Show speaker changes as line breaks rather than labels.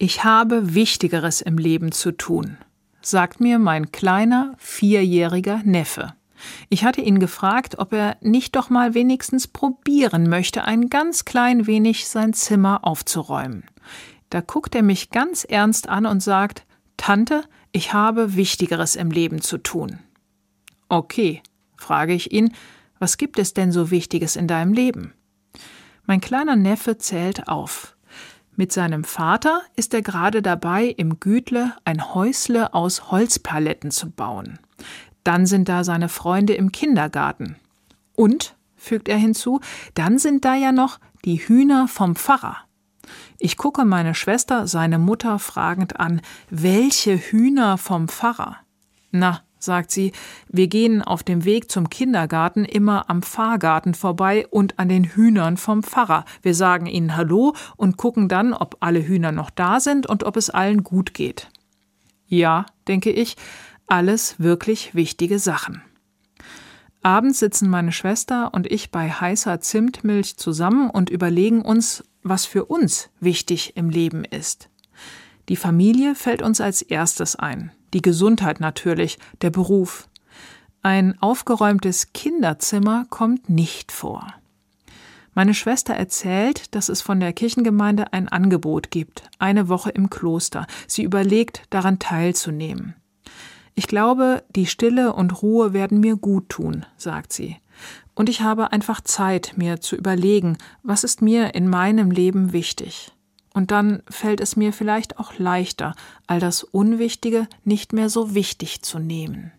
Ich habe Wichtigeres im Leben zu tun, sagt mir mein kleiner, vierjähriger Neffe. Ich hatte ihn gefragt, ob er nicht doch mal wenigstens probieren möchte, ein ganz klein wenig sein Zimmer aufzuräumen. Da guckt er mich ganz ernst an und sagt Tante, ich habe Wichtigeres im Leben zu tun. Okay, frage ich ihn, was gibt es denn so Wichtiges in deinem Leben? Mein kleiner Neffe zählt auf. Mit seinem Vater ist er gerade dabei, im Gütle ein Häusle aus Holzpaletten zu bauen. Dann sind da seine Freunde im Kindergarten. Und, fügt er hinzu, dann sind da ja noch die Hühner vom Pfarrer. Ich gucke meine Schwester, seine Mutter, fragend an, welche Hühner vom Pfarrer? Na, sagt sie, wir gehen auf dem Weg zum Kindergarten immer am Pfarrgarten vorbei und an den Hühnern vom Pfarrer. Wir sagen ihnen Hallo und gucken dann, ob alle Hühner noch da sind und ob es allen gut geht. Ja, denke ich, alles wirklich wichtige Sachen. Abends sitzen meine Schwester und ich bei heißer Zimtmilch zusammen und überlegen uns, was für uns wichtig im Leben ist. Die Familie fällt uns als erstes ein die Gesundheit natürlich, der Beruf. Ein aufgeräumtes Kinderzimmer kommt nicht vor. Meine Schwester erzählt, dass es von der Kirchengemeinde ein Angebot gibt, eine Woche im Kloster. Sie überlegt, daran teilzunehmen. Ich glaube, die Stille und Ruhe werden mir gut tun, sagt sie. Und ich habe einfach Zeit, mir zu überlegen, was ist mir in meinem Leben wichtig. Und dann fällt es mir vielleicht auch leichter, all das Unwichtige nicht mehr so wichtig zu nehmen.